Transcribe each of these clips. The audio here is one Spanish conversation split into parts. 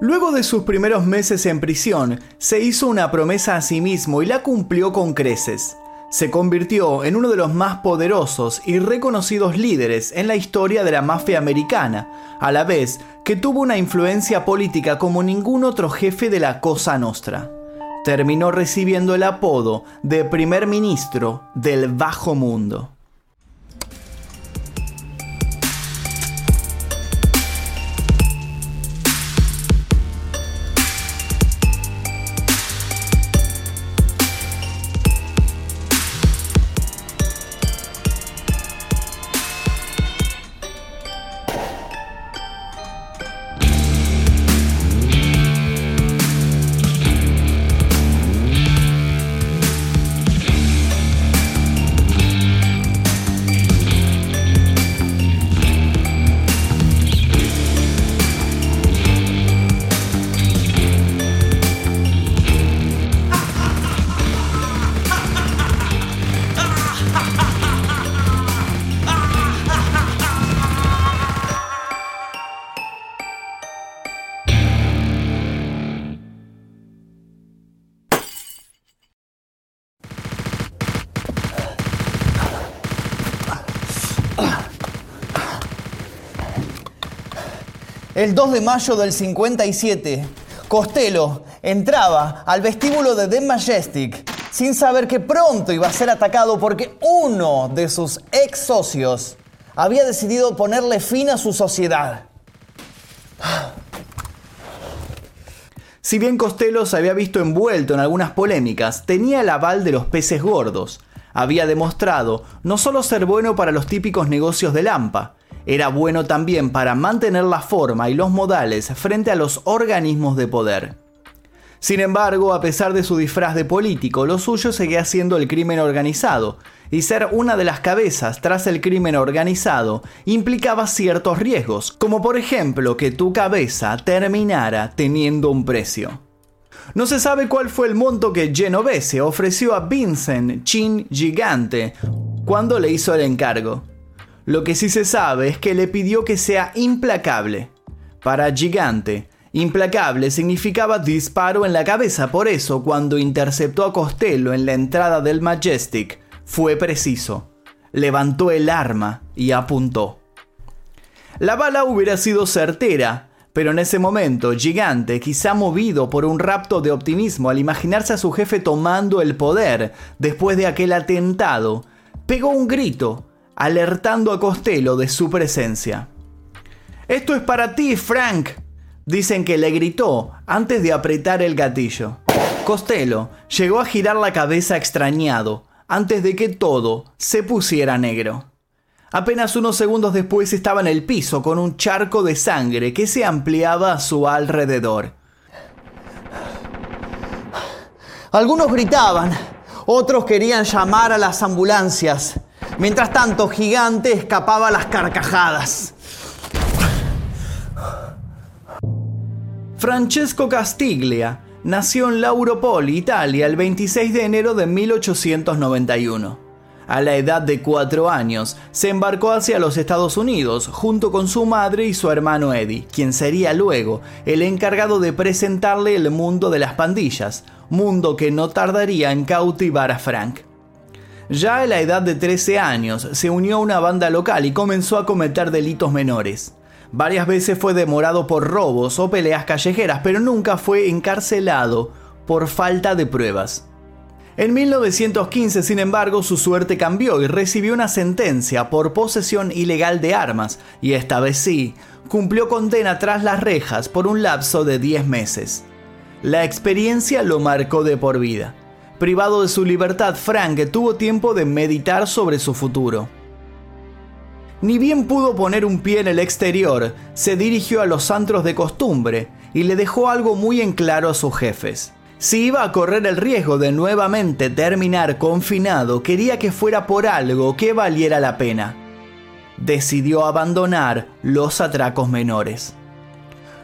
Luego de sus primeros meses en prisión, se hizo una promesa a sí mismo y la cumplió con creces. Se convirtió en uno de los más poderosos y reconocidos líderes en la historia de la mafia americana, a la vez que tuvo una influencia política como ningún otro jefe de la Cosa Nostra. Terminó recibiendo el apodo de primer ministro del Bajo Mundo. El 2 de mayo del 57, Costello entraba al vestíbulo de The Majestic sin saber que pronto iba a ser atacado porque uno de sus ex socios había decidido ponerle fin a su sociedad. Si bien Costello se había visto envuelto en algunas polémicas, tenía el aval de los peces gordos. Había demostrado no solo ser bueno para los típicos negocios de Lampa, era bueno también para mantener la forma y los modales frente a los organismos de poder. Sin embargo, a pesar de su disfraz de político, lo suyo seguía siendo el crimen organizado, y ser una de las cabezas tras el crimen organizado implicaba ciertos riesgos, como por ejemplo que tu cabeza terminara teniendo un precio. No se sabe cuál fue el monto que Genovese ofreció a Vincent Chin Gigante cuando le hizo el encargo. Lo que sí se sabe es que le pidió que sea implacable. Para Gigante, implacable significaba disparo en la cabeza, por eso cuando interceptó a Costello en la entrada del Majestic, fue preciso. Levantó el arma y apuntó. La bala hubiera sido certera, pero en ese momento, Gigante, quizá movido por un rapto de optimismo al imaginarse a su jefe tomando el poder después de aquel atentado, pegó un grito alertando a Costello de su presencia. Esto es para ti, Frank, dicen que le gritó antes de apretar el gatillo. Costello llegó a girar la cabeza extrañado antes de que todo se pusiera negro. Apenas unos segundos después estaba en el piso con un charco de sangre que se ampliaba a su alrededor. Algunos gritaban, otros querían llamar a las ambulancias. Mientras tanto, Gigante escapaba las carcajadas. Francesco Castiglia nació en Lauropoli, Italia, el 26 de enero de 1891. A la edad de cuatro años, se embarcó hacia los Estados Unidos junto con su madre y su hermano Eddie, quien sería luego el encargado de presentarle el mundo de las pandillas, mundo que no tardaría en cautivar a Frank. Ya a la edad de 13 años se unió a una banda local y comenzó a cometer delitos menores. Varias veces fue demorado por robos o peleas callejeras, pero nunca fue encarcelado por falta de pruebas. En 1915, sin embargo, su suerte cambió y recibió una sentencia por posesión ilegal de armas, y esta vez sí, cumplió condena tras las rejas por un lapso de 10 meses. La experiencia lo marcó de por vida. Privado de su libertad, Frank tuvo tiempo de meditar sobre su futuro. Ni bien pudo poner un pie en el exterior, se dirigió a los antros de costumbre y le dejó algo muy en claro a sus jefes. Si iba a correr el riesgo de nuevamente terminar confinado, quería que fuera por algo que valiera la pena. Decidió abandonar los atracos menores.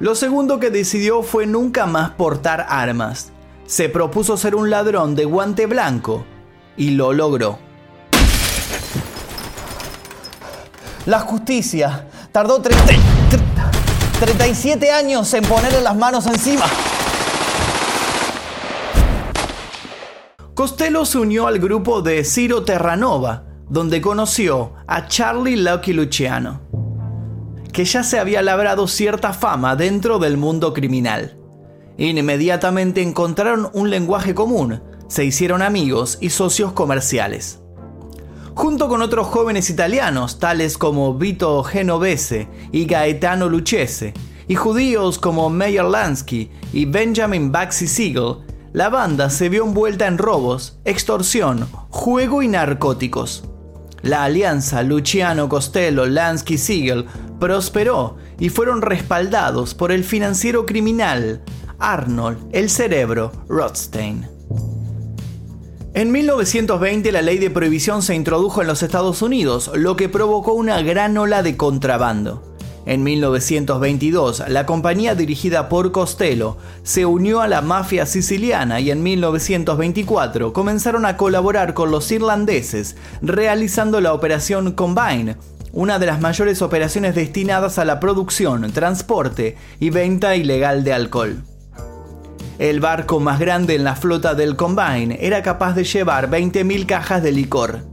Lo segundo que decidió fue nunca más portar armas se propuso ser un ladrón de guante blanco y lo logró. La justicia tardó 30... 37 años en ponerle las manos encima. Costello se unió al grupo de Ciro Terranova, donde conoció a Charlie Lucky Luciano, que ya se había labrado cierta fama dentro del mundo criminal. Inmediatamente encontraron un lenguaje común, se hicieron amigos y socios comerciales. Junto con otros jóvenes italianos, tales como Vito Genovese y Gaetano Lucchese, y judíos como Meyer Lansky y Benjamin Baxi Siegel, la banda se vio envuelta en robos, extorsión, juego y narcóticos. La alianza Luciano Costello Lansky Siegel prosperó y fueron respaldados por el financiero criminal Arnold el Cerebro Rothstein. En 1920 la ley de prohibición se introdujo en los Estados Unidos, lo que provocó una gran ola de contrabando. En 1922, la compañía dirigida por Costello se unió a la mafia siciliana y en 1924 comenzaron a colaborar con los irlandeses, realizando la operación Combine, una de las mayores operaciones destinadas a la producción, transporte y venta ilegal de alcohol. El barco más grande en la flota del Combine era capaz de llevar 20.000 cajas de licor.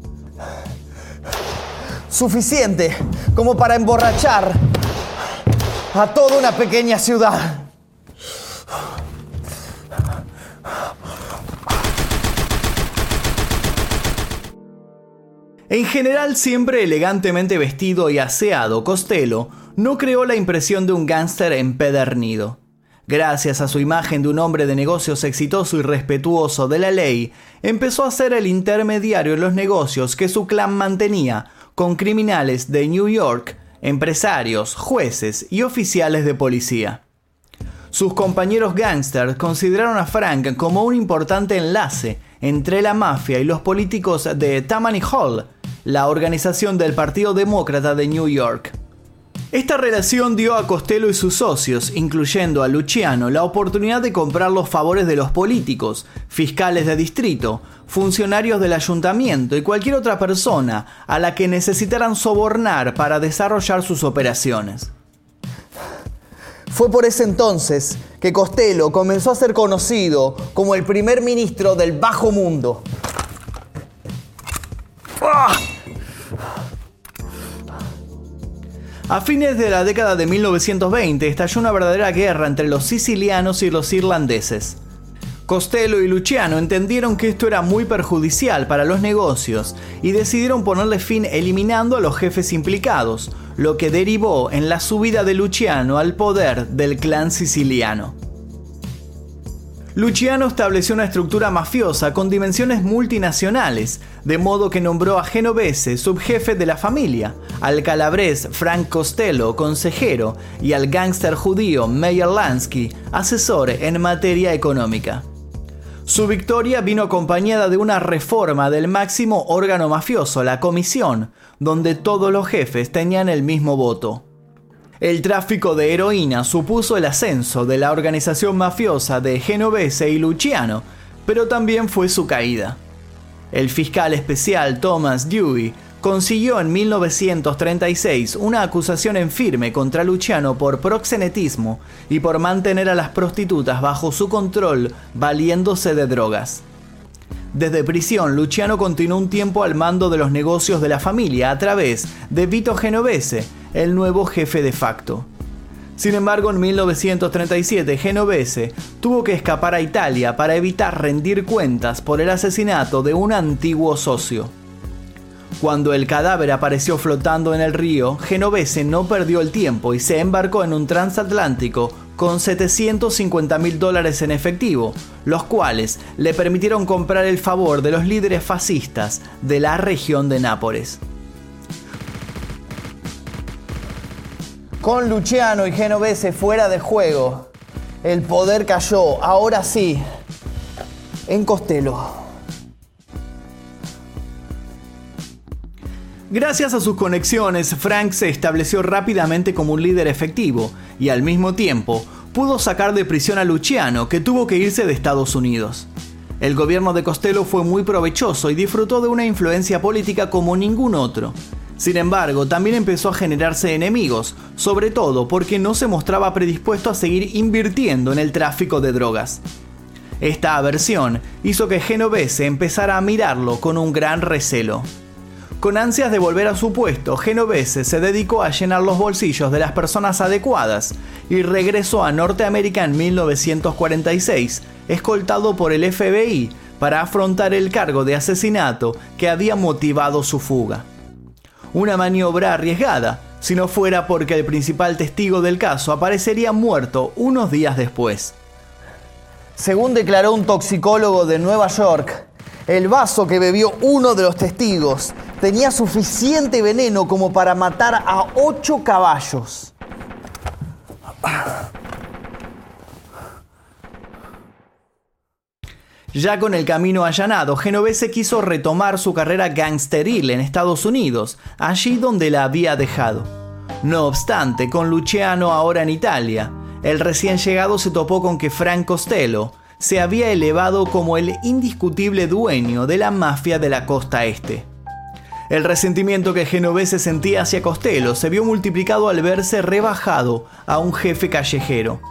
Suficiente como para emborrachar a toda una pequeña ciudad. En general siempre elegantemente vestido y aseado, Costello no creó la impresión de un gángster empedernido. Gracias a su imagen de un hombre de negocios exitoso y respetuoso de la ley, empezó a ser el intermediario en los negocios que su clan mantenía con criminales de New York, empresarios, jueces y oficiales de policía. Sus compañeros gangsters consideraron a Frank como un importante enlace entre la mafia y los políticos de Tammany Hall, la organización del Partido Demócrata de New York. Esta relación dio a Costello y sus socios, incluyendo a Luciano, la oportunidad de comprar los favores de los políticos, fiscales de distrito, funcionarios del ayuntamiento y cualquier otra persona a la que necesitaran sobornar para desarrollar sus operaciones. Fue por ese entonces que Costello comenzó a ser conocido como el primer ministro del bajo mundo. A fines de la década de 1920 estalló una verdadera guerra entre los sicilianos y los irlandeses. Costello y Luciano entendieron que esto era muy perjudicial para los negocios y decidieron ponerle fin eliminando a los jefes implicados, lo que derivó en la subida de Luciano al poder del clan siciliano. Luciano estableció una estructura mafiosa con dimensiones multinacionales, de modo que nombró a Genovese subjefe de la familia, al calabrés Frank Costello consejero y al gángster judío Meyer Lansky asesor en materia económica. Su victoria vino acompañada de una reforma del máximo órgano mafioso, la comisión, donde todos los jefes tenían el mismo voto. El tráfico de heroína supuso el ascenso de la organización mafiosa de Genovese y Luciano, pero también fue su caída. El fiscal especial Thomas Dewey consiguió en 1936 una acusación en firme contra Luciano por proxenetismo y por mantener a las prostitutas bajo su control valiéndose de drogas. Desde prisión, Luciano continuó un tiempo al mando de los negocios de la familia a través de Vito Genovese, el nuevo jefe de facto. Sin embargo, en 1937 Genovese tuvo que escapar a Italia para evitar rendir cuentas por el asesinato de un antiguo socio. Cuando el cadáver apareció flotando en el río, Genovese no perdió el tiempo y se embarcó en un transatlántico con 750 mil dólares en efectivo, los cuales le permitieron comprar el favor de los líderes fascistas de la región de Nápoles. Con Luciano y Genovese fuera de juego, el poder cayó, ahora sí, en Costello. Gracias a sus conexiones, Frank se estableció rápidamente como un líder efectivo y al mismo tiempo pudo sacar de prisión a Luciano, que tuvo que irse de Estados Unidos. El gobierno de Costello fue muy provechoso y disfrutó de una influencia política como ningún otro. Sin embargo, también empezó a generarse enemigos, sobre todo porque no se mostraba predispuesto a seguir invirtiendo en el tráfico de drogas. Esta aversión hizo que Genovese empezara a mirarlo con un gran recelo. Con ansias de volver a su puesto, Genovese se dedicó a llenar los bolsillos de las personas adecuadas y regresó a Norteamérica en 1946, escoltado por el FBI para afrontar el cargo de asesinato que había motivado su fuga. Una maniobra arriesgada, si no fuera porque el principal testigo del caso aparecería muerto unos días después. Según declaró un toxicólogo de Nueva York, el vaso que bebió uno de los testigos tenía suficiente veneno como para matar a ocho caballos. Ya con el camino allanado, Genovese quiso retomar su carrera gangsteril en Estados Unidos, allí donde la había dejado. No obstante, con Luciano ahora en Italia, el recién llegado se topó con que Frank Costello se había elevado como el indiscutible dueño de la mafia de la costa este. El resentimiento que Genovese sentía hacia Costello se vio multiplicado al verse rebajado a un jefe callejero.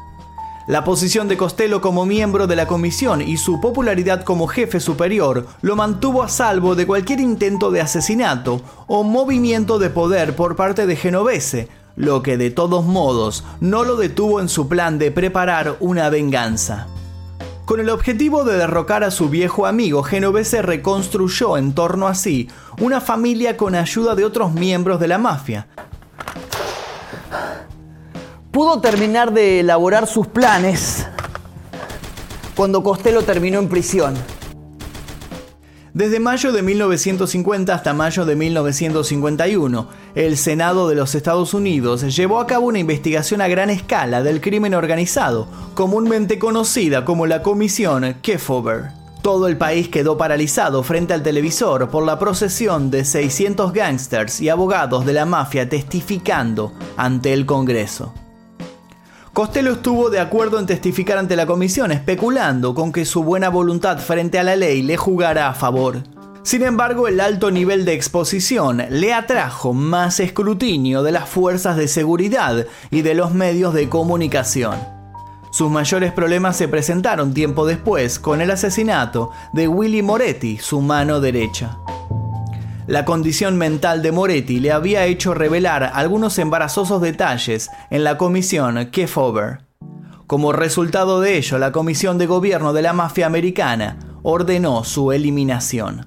La posición de Costello como miembro de la comisión y su popularidad como jefe superior lo mantuvo a salvo de cualquier intento de asesinato o movimiento de poder por parte de Genovese, lo que de todos modos no lo detuvo en su plan de preparar una venganza. Con el objetivo de derrocar a su viejo amigo, Genovese reconstruyó en torno a sí una familia con ayuda de otros miembros de la mafia, pudo terminar de elaborar sus planes cuando Costello terminó en prisión. Desde mayo de 1950 hasta mayo de 1951, el Senado de los Estados Unidos llevó a cabo una investigación a gran escala del crimen organizado, comúnmente conocida como la Comisión Kefauver. Todo el país quedó paralizado frente al televisor por la procesión de 600 gángsters y abogados de la mafia testificando ante el Congreso. Costello estuvo de acuerdo en testificar ante la comisión, especulando con que su buena voluntad frente a la ley le jugara a favor. Sin embargo, el alto nivel de exposición le atrajo más escrutinio de las fuerzas de seguridad y de los medios de comunicación. Sus mayores problemas se presentaron tiempo después con el asesinato de Willy Moretti, su mano derecha. La condición mental de Moretti le había hecho revelar algunos embarazosos detalles en la comisión Kefauver. Como resultado de ello, la Comisión de Gobierno de la Mafia Americana ordenó su eliminación.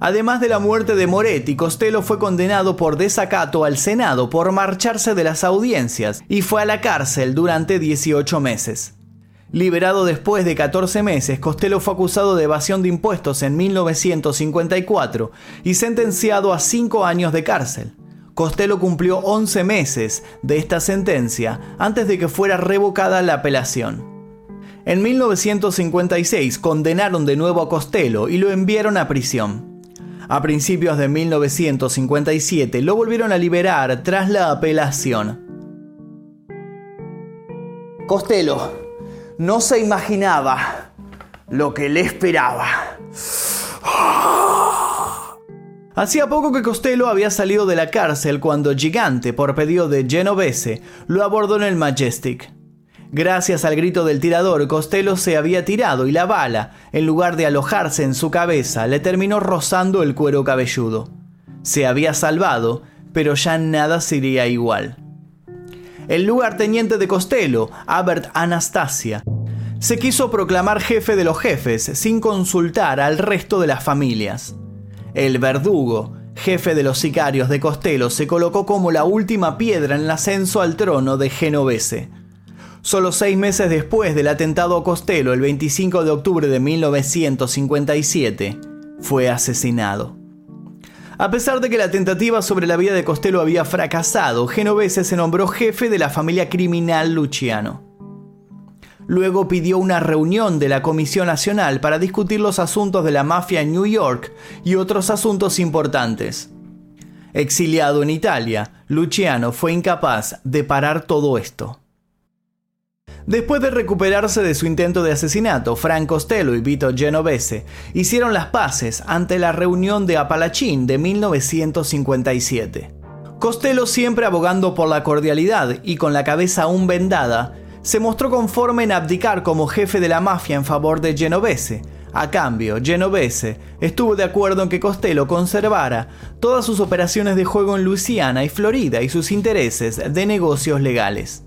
Además de la muerte de Moretti, Costello fue condenado por desacato al Senado por marcharse de las audiencias y fue a la cárcel durante 18 meses. Liberado después de 14 meses, Costello fue acusado de evasión de impuestos en 1954 y sentenciado a 5 años de cárcel. Costello cumplió 11 meses de esta sentencia antes de que fuera revocada la apelación. En 1956 condenaron de nuevo a Costello y lo enviaron a prisión. A principios de 1957 lo volvieron a liberar tras la apelación. Costello, no se imaginaba lo que le esperaba. Hacía poco que Costello había salido de la cárcel cuando Gigante, por pedido de Genovese, lo abordó en el Majestic. Gracias al grito del tirador, Costello se había tirado y la bala, en lugar de alojarse en su cabeza, le terminó rozando el cuero cabelludo. Se había salvado, pero ya nada sería igual. El lugarteniente de Costello, Albert Anastasia, se quiso proclamar jefe de los jefes sin consultar al resto de las familias. El verdugo, jefe de los sicarios de Costello, se colocó como la última piedra en el ascenso al trono de Genovese. Solo seis meses después del atentado a Costello, el 25 de octubre de 1957, fue asesinado. A pesar de que la tentativa sobre la vida de Costello había fracasado, Genovese se nombró jefe de la familia criminal Luciano. Luego pidió una reunión de la Comisión Nacional para discutir los asuntos de la mafia en New York y otros asuntos importantes. Exiliado en Italia, Luciano fue incapaz de parar todo esto. Después de recuperarse de su intento de asesinato, Frank Costello y Vito Genovese hicieron las paces ante la reunión de Apalachín de 1957. Costello, siempre abogando por la cordialidad y con la cabeza aún vendada, se mostró conforme en abdicar como jefe de la mafia en favor de Genovese. A cambio, Genovese estuvo de acuerdo en que Costello conservara todas sus operaciones de juego en Luisiana y Florida y sus intereses de negocios legales.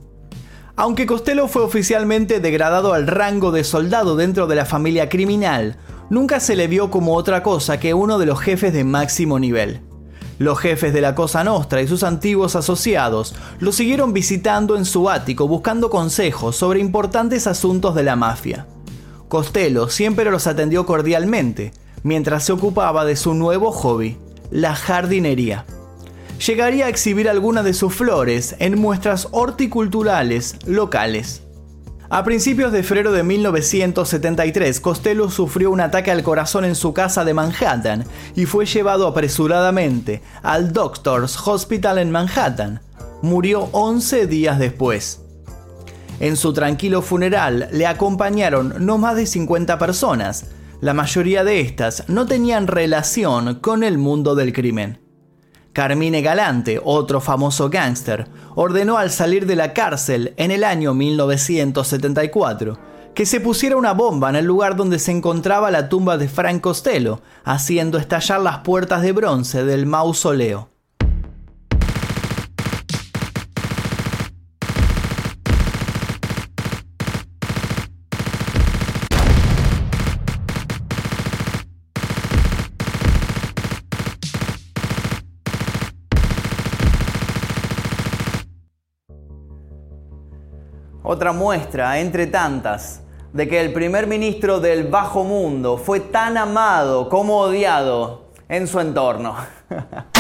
Aunque Costello fue oficialmente degradado al rango de soldado dentro de la familia criminal, nunca se le vio como otra cosa que uno de los jefes de máximo nivel. Los jefes de la Cosa Nostra y sus antiguos asociados lo siguieron visitando en su ático buscando consejos sobre importantes asuntos de la mafia. Costello siempre los atendió cordialmente, mientras se ocupaba de su nuevo hobby, la jardinería llegaría a exhibir algunas de sus flores en muestras horticulturales locales. A principios de febrero de 1973, Costello sufrió un ataque al corazón en su casa de Manhattan y fue llevado apresuradamente al Doctors Hospital en Manhattan. Murió 11 días después. En su tranquilo funeral le acompañaron no más de 50 personas. La mayoría de estas no tenían relación con el mundo del crimen. Carmine Galante, otro famoso gángster, ordenó al salir de la cárcel en el año 1974 que se pusiera una bomba en el lugar donde se encontraba la tumba de Frank Costello, haciendo estallar las puertas de bronce del mausoleo. Otra muestra, entre tantas, de que el primer ministro del bajo mundo fue tan amado como odiado en su entorno.